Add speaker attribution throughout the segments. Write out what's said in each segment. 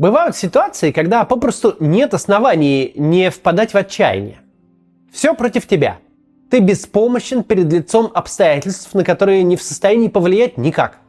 Speaker 1: Бывают ситуации, когда попросту нет оснований не впадать в отчаяние. Все против тебя. Ты беспомощен перед лицом обстоятельств, на которые не в состоянии повлиять никак.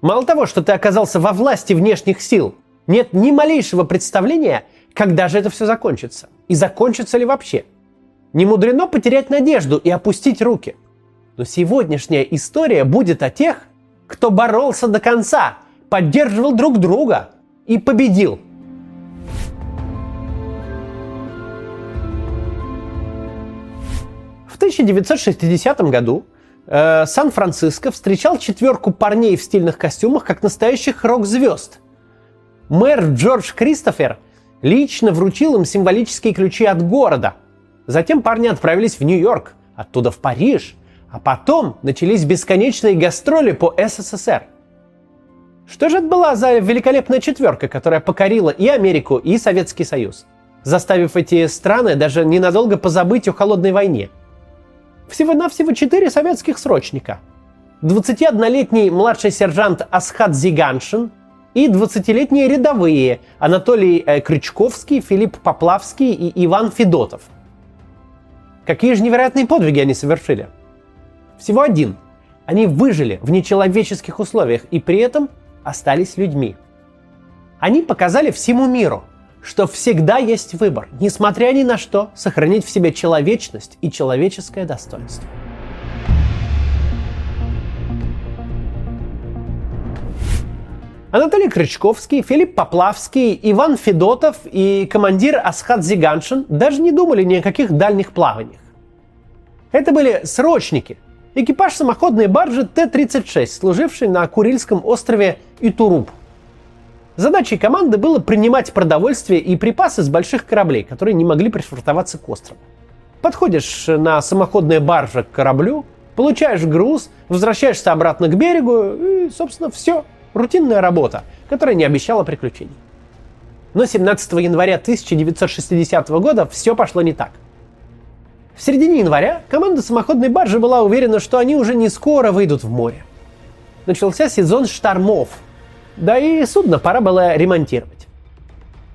Speaker 1: Мало того, что ты оказался во власти внешних сил, нет ни малейшего представления, когда же это все закончится. И закончится ли вообще. Не мудрено потерять надежду и опустить руки. Но сегодняшняя история будет о тех, кто боролся до конца, поддерживал друг друга и победил. В 1960 году э, Сан-Франциско встречал четверку парней в стильных костюмах как настоящих рок-звезд. Мэр Джордж Кристофер лично вручил им символические ключи от города. Затем парни отправились в Нью-Йорк, оттуда в Париж, а потом начались бесконечные гастроли по СССР. Что же это была за великолепная четверка, которая покорила и Америку, и Советский Союз, заставив эти страны даже ненадолго позабыть о холодной войне? Всего-навсего четыре советских срочника. 21-летний младший сержант Асхат Зиганшин и 20-летние рядовые Анатолий э, Крючковский, Филипп Поплавский и Иван Федотов. Какие же невероятные подвиги они совершили – всего один. Они выжили в нечеловеческих условиях и при этом остались людьми. Они показали всему миру, что всегда есть выбор, несмотря ни на что, сохранить в себе человечность и человеческое достоинство. Анатолий Крючковский, Филипп Поплавский, Иван Федотов и командир Асхат Зиганшин даже не думали ни о каких дальних плаваниях. Это были срочники – экипаж самоходной баржи Т-36, служившей на Курильском острове Итуруп. Задачей команды было принимать продовольствие и припасы с больших кораблей, которые не могли пришвартоваться к острову. Подходишь на самоходной барже к кораблю, получаешь груз, возвращаешься обратно к берегу и, собственно, все. Рутинная работа, которая не обещала приключений. Но 17 января 1960 года все пошло не так – в середине января команда самоходной баржи была уверена, что они уже не скоро выйдут в море. Начался сезон штормов, да и судно пора было ремонтировать.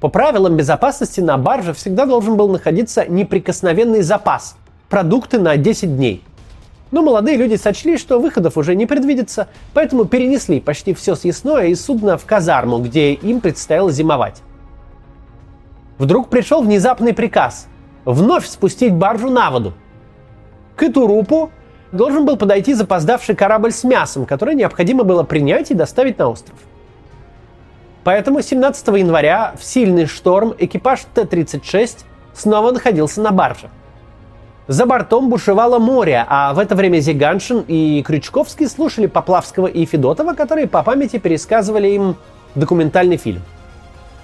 Speaker 1: По правилам безопасности на барже всегда должен был находиться неприкосновенный запас – продукты на 10 дней. Но молодые люди сочли, что выходов уже не предвидится, поэтому перенесли почти все съестное из судна в казарму, где им предстояло зимовать. Вдруг пришел внезапный приказ – вновь спустить баржу на воду. К Итурупу должен был подойти запоздавший корабль с мясом, который необходимо было принять и доставить на остров. Поэтому 17 января в сильный шторм экипаж Т-36 снова находился на барже. За бортом бушевало море, а в это время Зиганшин и Крючковский слушали Поплавского и Федотова, которые по памяти пересказывали им документальный фильм –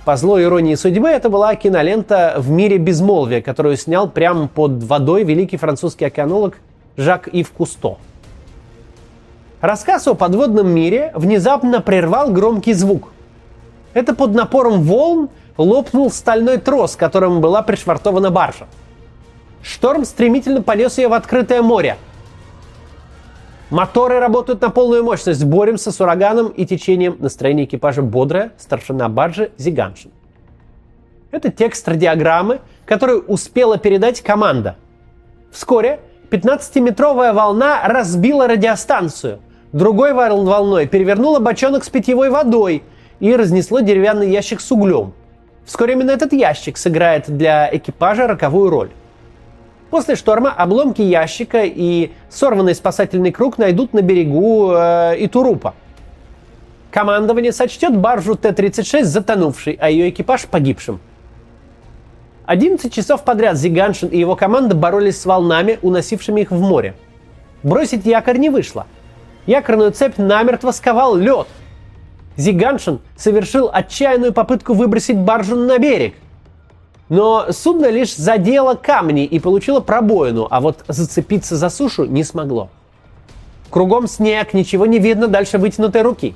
Speaker 1: по злой иронии судьбы, это была кинолента «В мире безмолвия», которую снял прямо под водой великий французский океанолог Жак Ив Кусто. Рассказ о подводном мире внезапно прервал громкий звук. Это под напором волн лопнул стальной трос, которым была пришвартована баржа. Шторм стремительно понес ее в открытое море – Моторы работают на полную мощность. Боремся с ураганом и течением. Настроение экипажа бодрое. Старшина баржи Зиганшин. Это текст радиограммы, которую успела передать команда. Вскоре 15-метровая волна разбила радиостанцию. Другой волной перевернула бочонок с питьевой водой и разнесло деревянный ящик с углем. Вскоре именно этот ящик сыграет для экипажа роковую роль. После шторма обломки ящика и сорванный спасательный круг найдут на берегу э, Итурупа. Командование сочтет баржу Т-36 затонувшей, а ее экипаж погибшим. 11 часов подряд Зиганшин и его команда боролись с волнами, уносившими их в море. Бросить якорь не вышло. Якорную цепь намертво сковал лед. Зиганшин совершил отчаянную попытку выбросить баржу на берег – но судно лишь задело камни и получило пробоину, а вот зацепиться за сушу не смогло. Кругом снег, ничего не видно дальше вытянутой руки.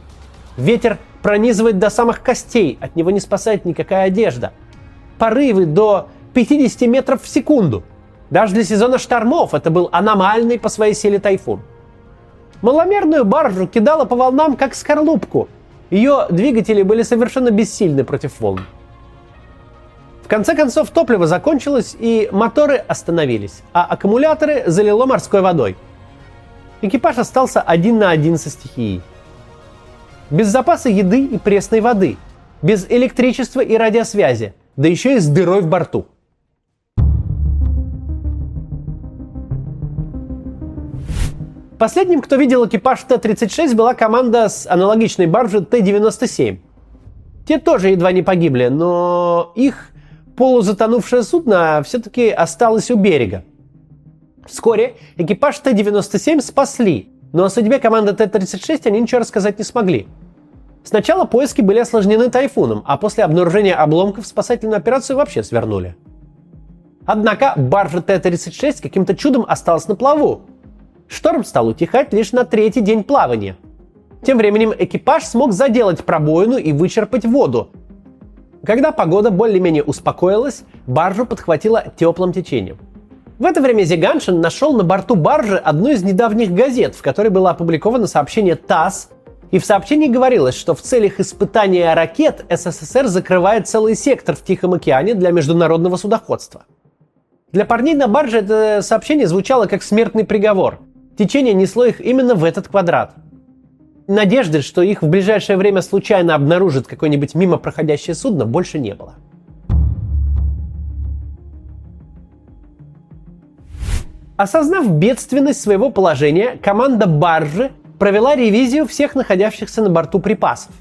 Speaker 1: Ветер пронизывает до самых костей, от него не спасает никакая одежда. Порывы до 50 метров в секунду. Даже для сезона штормов это был аномальный по своей силе тайфун. Маломерную баржу кидало по волнам, как скорлупку. Ее двигатели были совершенно бессильны против волн. В конце концов, топливо закончилось, и моторы остановились, а аккумуляторы залило морской водой. Экипаж остался один на один со стихией. Без запаса еды и пресной воды, без электричества и радиосвязи, да еще и с дырой в борту. Последним, кто видел экипаж Т-36, была команда с аналогичной баржи Т-97. Те тоже едва не погибли, но их полузатонувшее судно все-таки осталось у берега. Вскоре экипаж Т-97 спасли, но о судьбе команды Т-36 они ничего рассказать не смогли. Сначала поиски были осложнены тайфуном, а после обнаружения обломков спасательную операцию вообще свернули. Однако баржа Т-36 каким-то чудом осталась на плаву. Шторм стал утихать лишь на третий день плавания. Тем временем экипаж смог заделать пробоину и вычерпать воду, когда погода более-менее успокоилась, баржу подхватило теплым течением. В это время Зиганшин нашел на борту баржи одну из недавних газет, в которой было опубликовано сообщение ТАСС, и в сообщении говорилось, что в целях испытания ракет СССР закрывает целый сектор в Тихом океане для международного судоходства. Для парней на барже это сообщение звучало как смертный приговор. Течение несло их именно в этот квадрат – надежды, что их в ближайшее время случайно обнаружит какое-нибудь мимо проходящее судно, больше не было. Осознав бедственность своего положения, команда баржи провела ревизию всех находящихся на борту припасов.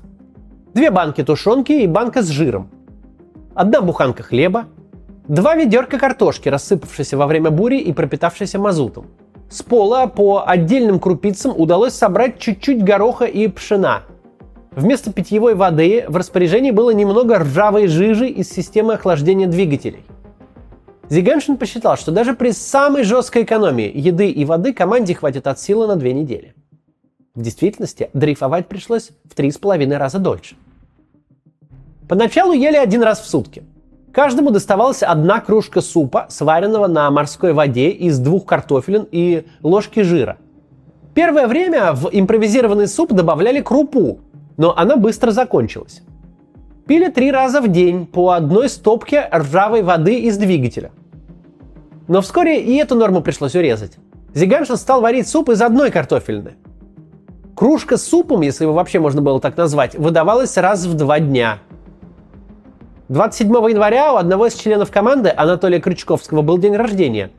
Speaker 1: Две банки тушенки и банка с жиром. Одна буханка хлеба. Два ведерка картошки, рассыпавшейся во время бури и пропитавшейся мазутом – с пола по отдельным крупицам удалось собрать чуть-чуть гороха и пшена. Вместо питьевой воды в распоряжении было немного ржавой жижи из системы охлаждения двигателей. Зиганшин посчитал, что даже при самой жесткой экономии еды и воды команде хватит от силы на две недели. В действительности дрейфовать пришлось в три с половиной раза дольше. Поначалу ели один раз в сутки – Каждому доставалась одна кружка супа, сваренного на морской воде из двух картофелин и ложки жира. Первое время в импровизированный суп добавляли крупу, но она быстро закончилась. Пили три раза в день по одной стопке ржавой воды из двигателя. Но вскоре и эту норму пришлось урезать. Зиганшин стал варить суп из одной картофельны. Кружка с супом, если его вообще можно было так назвать, выдавалась раз в два дня – 27 января у одного из членов команды, Анатолия Крючковского, был день рождения.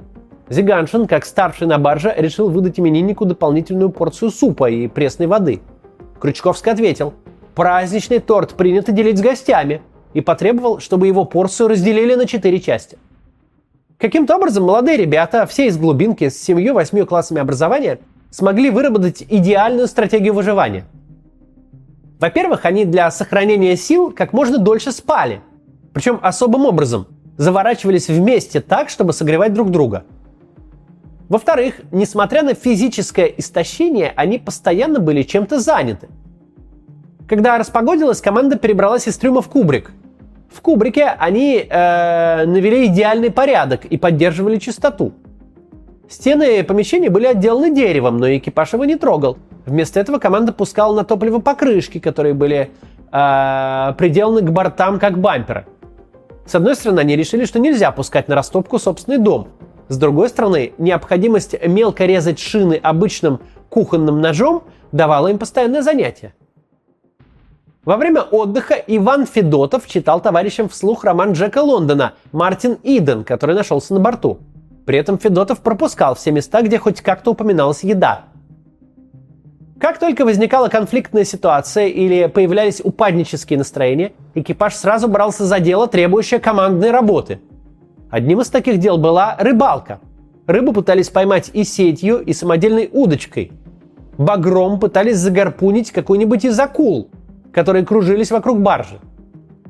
Speaker 1: Зиганшин, как старший на барже, решил выдать имениннику дополнительную порцию супа и пресной воды. Крючковский ответил, праздничный торт принято делить с гостями, и потребовал, чтобы его порцию разделили на четыре части. Каким-то образом молодые ребята, все из глубинки, с семью-восьмью классами образования, смогли выработать идеальную стратегию выживания. Во-первых, они для сохранения сил как можно дольше спали – причем особым образом. Заворачивались вместе так, чтобы согревать друг друга. Во-вторых, несмотря на физическое истощение, они постоянно были чем-то заняты. Когда распогодилась, команда перебралась из трюма в кубрик. В кубрике они э, навели идеальный порядок и поддерживали чистоту. Стены помещения были отделаны деревом, но экипаж его не трогал. Вместо этого команда пускала на топливо покрышки, которые были э, приделаны к бортам как бамперы. С одной стороны, они решили, что нельзя пускать на растопку собственный дом. С другой стороны, необходимость мелко резать шины обычным кухонным ножом давала им постоянное занятие. Во время отдыха Иван Федотов читал товарищам вслух роман Джека Лондона «Мартин Иден», который нашелся на борту. При этом Федотов пропускал все места, где хоть как-то упоминалась еда. Как только возникала конфликтная ситуация или появлялись упаднические настроения, экипаж сразу брался за дело, требующее командной работы. Одним из таких дел была рыбалка. Рыбу пытались поймать и сетью, и самодельной удочкой. Багром пытались загорпунить какой-нибудь из акул, которые кружились вокруг баржи.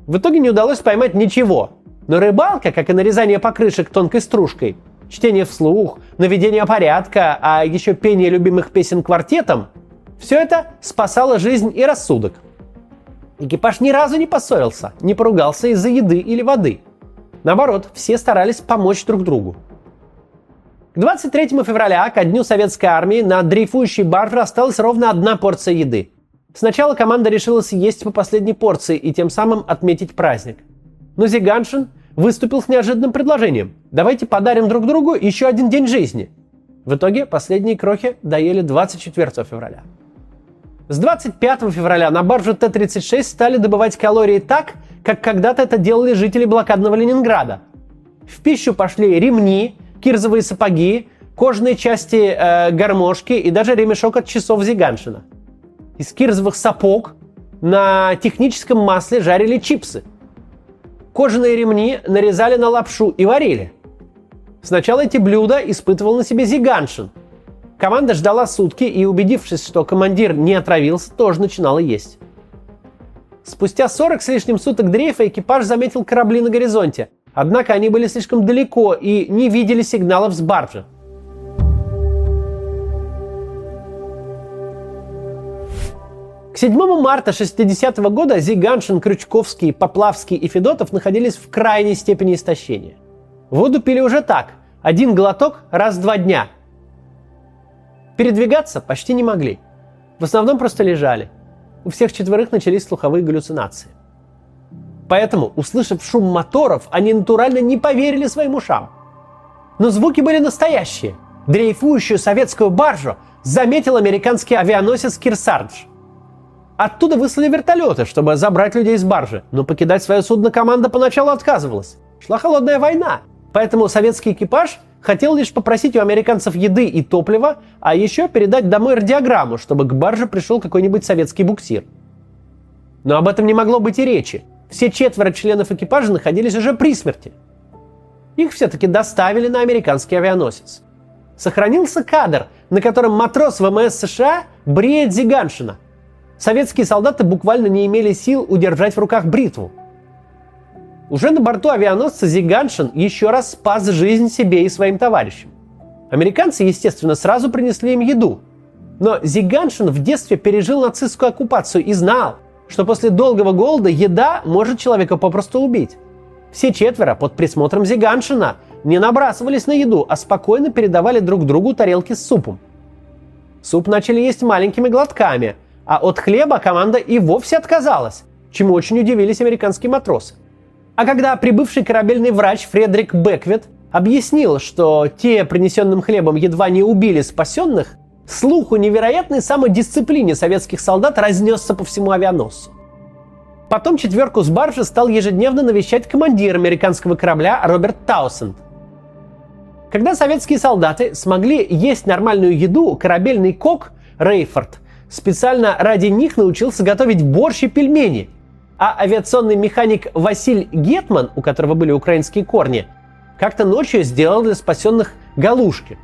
Speaker 1: В итоге не удалось поймать ничего. Но рыбалка, как и нарезание покрышек тонкой стружкой, чтение вслух, наведение порядка, а еще пение любимых песен квартетом – все это спасало жизнь и рассудок. Экипаж ни разу не поссорился, не поругался из-за еды или воды. Наоборот, все старались помочь друг другу. К 23 февраля, ко дню советской армии, на дрейфующей барже осталась ровно одна порция еды. Сначала команда решила съесть по последней порции и тем самым отметить праздник. Но Зиганшин выступил с неожиданным предложением. Давайте подарим друг другу еще один день жизни. В итоге последние крохи доели 24 февраля. С 25 февраля на баржу Т-36 стали добывать калории так, как когда-то это делали жители блокадного Ленинграда. В пищу пошли ремни, кирзовые сапоги, кожные части э, гармошки и даже ремешок от часов Зиганшина. Из кирзовых сапог на техническом масле жарили чипсы – Кожаные ремни нарезали на лапшу и варили. Сначала эти блюда испытывал на себе Зиганшин. Команда ждала сутки и, убедившись, что командир не отравился, тоже начинала есть. Спустя 40 с лишним суток дрейфа экипаж заметил корабли на горизонте. Однако они были слишком далеко и не видели сигналов с баржи. К 7 марта 60 -го года Зиганшин, Крючковский, Поплавский и Федотов находились в крайней степени истощения. Воду пили уже так, один глоток раз в два дня. Передвигаться почти не могли. В основном просто лежали. У всех четверых начались слуховые галлюцинации. Поэтому, услышав шум моторов, они натурально не поверили своим ушам. Но звуки были настоящие. Дрейфующую советскую баржу заметил американский авианосец «Кирсардж», Оттуда выслали вертолеты, чтобы забрать людей с баржи, но покидать свое судно команда поначалу отказывалась. Шла холодная война, поэтому советский экипаж хотел лишь попросить у американцев еды и топлива, а еще передать домой радиограмму, чтобы к барже пришел какой-нибудь советский буксир. Но об этом не могло быть и речи. Все четверо членов экипажа находились уже при смерти. Их все-таки доставили на американский авианосец. Сохранился кадр, на котором матрос ВМС США бреет Зиганшина – Советские солдаты буквально не имели сил удержать в руках бритву. Уже на борту авианосца Зиганшин еще раз спас жизнь себе и своим товарищам. Американцы, естественно, сразу принесли им еду. Но Зиганшин в детстве пережил нацистскую оккупацию и знал, что после долгого голода еда может человека попросту убить. Все четверо под присмотром Зиганшина не набрасывались на еду, а спокойно передавали друг другу тарелки с супом. Суп начали есть маленькими глотками – а от хлеба команда и вовсе отказалась, чему очень удивились американские матросы. А когда прибывший корабельный врач Фредерик Беквит объяснил, что те принесенным хлебом едва не убили спасенных, слух о невероятной самодисциплине советских солдат разнесся по всему авианосцу. Потом четверку с баржи стал ежедневно навещать командир американского корабля Роберт Таусенд. Когда советские солдаты смогли есть нормальную еду, корабельный кок Рейфорд специально ради них научился готовить борщ и пельмени. А авиационный механик Василь Гетман, у которого были украинские корни, как-то ночью сделал для спасенных галушки.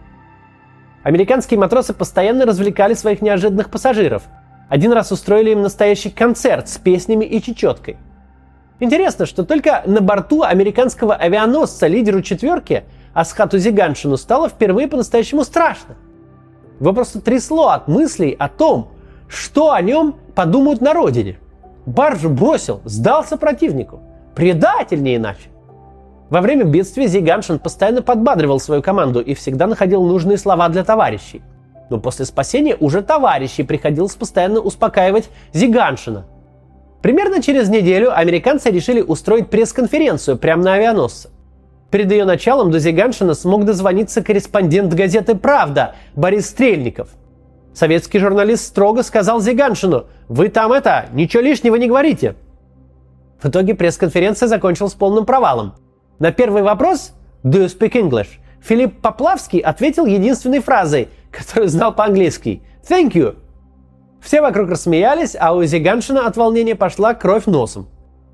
Speaker 1: Американские матросы постоянно развлекали своих неожиданных пассажиров. Один раз устроили им настоящий концерт с песнями и чечеткой. Интересно, что только на борту американского авианосца лидеру четверки Асхату Зиганшину стало впервые по-настоящему страшно – его просто трясло от мыслей о том, что о нем подумают на родине. Баржу бросил, сдался противнику. Предатель не иначе. Во время бедствия Зиганшин постоянно подбадривал свою команду и всегда находил нужные слова для товарищей. Но после спасения уже товарищей приходилось постоянно успокаивать Зиганшина. Примерно через неделю американцы решили устроить пресс-конференцию прямо на авианосце. Перед ее началом до Зиганшина смог дозвониться корреспондент газеты «Правда» Борис Стрельников. Советский журналист строго сказал Зиганшину «Вы там это, ничего лишнего не говорите». В итоге пресс-конференция закончилась полным провалом. На первый вопрос «Do you speak English?» Филипп Поплавский ответил единственной фразой, которую знал по-английски «Thank you». Все вокруг рассмеялись, а у Зиганшина от волнения пошла кровь носом.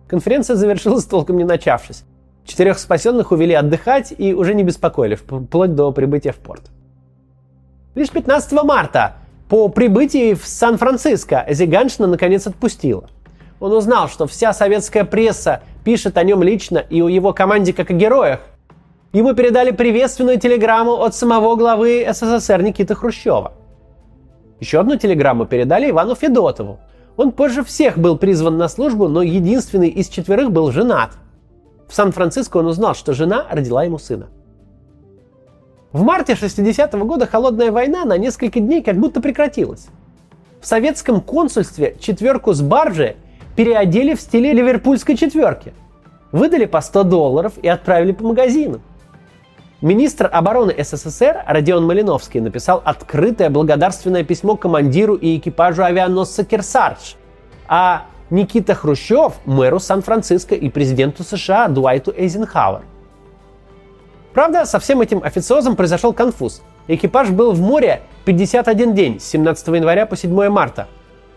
Speaker 1: Конференция завершилась толком не начавшись. Четырех спасенных увели отдыхать и уже не беспокоили, вплоть до прибытия в порт. Лишь 15 марта, по прибытии в Сан-Франциско, Зиганшина наконец отпустила. Он узнал, что вся советская пресса пишет о нем лично и о его команде как о героях. Ему передали приветственную телеграмму от самого главы СССР Никиты Хрущева. Еще одну телеграмму передали Ивану Федотову. Он позже всех был призван на службу, но единственный из четверых был женат – в Сан-Франциско он узнал, что жена родила ему сына. В марте 60-го года холодная война на несколько дней как будто прекратилась. В советском консульстве четверку с баржи переодели в стиле ливерпульской четверки. Выдали по 100 долларов и отправили по магазинам. Министр обороны СССР Родион Малиновский написал открытое благодарственное письмо командиру и экипажу авианосца «Керсардж», а Никита Хрущев – мэру Сан-Франциско и президенту США Дуайту Эйзенхауэр. Правда, со всем этим официозом произошел конфуз. Экипаж был в море 51 день с 17 января по 7 марта.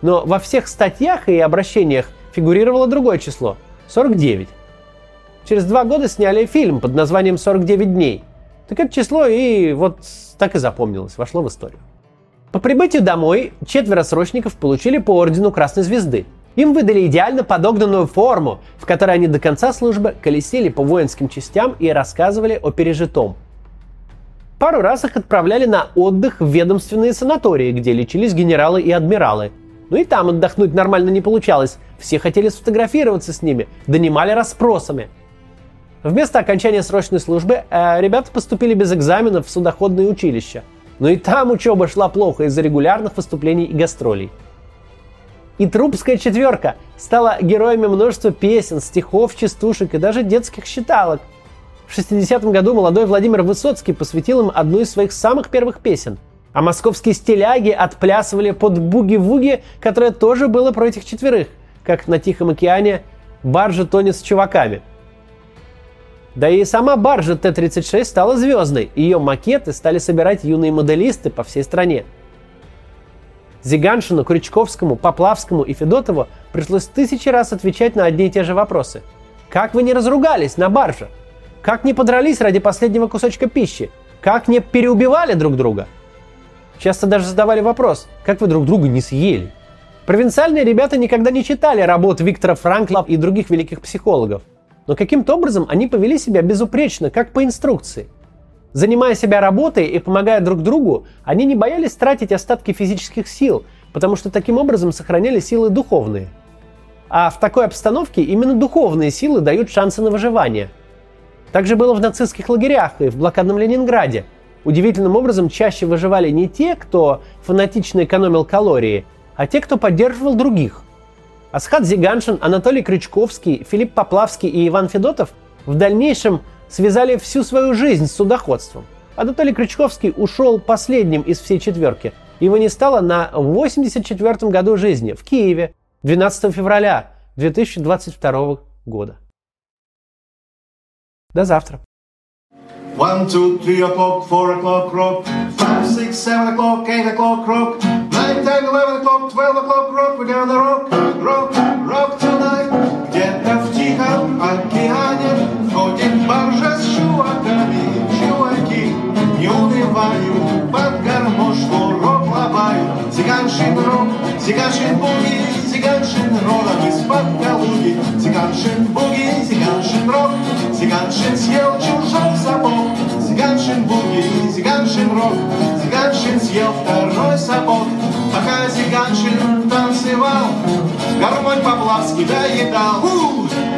Speaker 1: Но во всех статьях и обращениях фигурировало другое число – 49. Через два года сняли фильм под названием «49 дней», так это число и вот так и запомнилось, вошло в историю. По прибытию домой четверо срочников получили по ордену Красной Звезды. Им выдали идеально подогнанную форму, в которой они до конца службы колесили по воинским частям и рассказывали о пережитом. Пару раз их отправляли на отдых в ведомственные санатории, где лечились генералы и адмиралы. Ну и там отдохнуть нормально не получалось. Все хотели сфотографироваться с ними, донимали расспросами – Вместо окончания срочной службы э, ребята поступили без экзаменов в судоходное училище. Но и там учеба шла плохо из-за регулярных выступлений и гастролей. И Трубская четверка стала героями множества песен, стихов, частушек и даже детских считалок. В 60-м году молодой Владимир Высоцкий посвятил им одну из своих самых первых песен. А московские стиляги отплясывали под буги-вуги, которое тоже было про этих четверых, как на Тихом океане баржа тонет с чуваками – да и сама баржа Т-36 стала звездной, ее макеты стали собирать юные моделисты по всей стране. Зиганшину, Крючковскому, Поплавскому и Федотову пришлось тысячи раз отвечать на одни и те же вопросы. Как вы не разругались на барже? Как не подрались ради последнего кусочка пищи? Как не переубивали друг друга? Часто даже задавали вопрос, как вы друг друга не съели? Провинциальные ребята никогда не читали работ Виктора Франкла и других великих психологов. Но каким-то образом они повели себя безупречно, как по инструкции. Занимая себя работой и помогая друг другу, они не боялись тратить остатки физических сил, потому что таким образом сохраняли силы духовные. А в такой обстановке именно духовные силы дают шансы на выживание. Так же было в нацистских лагерях и в блокадном Ленинграде. Удивительным образом чаще выживали не те, кто фанатично экономил калории, а те, кто поддерживал других – Асхат Зиганшин, Анатолий Крючковский, Филипп Поплавский и Иван Федотов в дальнейшем связали всю свою жизнь с судоходством. Анатолий Крючковский ушел последним из всей четверки. Его не стало на 84-м году жизни в Киеве 12 февраля 2022 года. До завтра. One, two, three o'clock, four o'clock, rock. Five, six, seven o'clock, eight o'clock, rock. Nine, ten, eleven o'clock, twelve o'clock, rock. We're gonna rock, rock, rock tonight. Где-то в тихом океане ходит баржа с чуваками. Чуваки не унывают, под гармошку рок лобают. Зиганшин рок, зиганшин буги, зиганшин родом из-под Калуги. Зиганшин буги, зиганшин рок, зиганшин съел чужой сапог. Зиганшин буги, зиганшин рок, зиганшин съел второй сапог. Пока зиганшин танцевал, гармонь Поплавский доедал. У!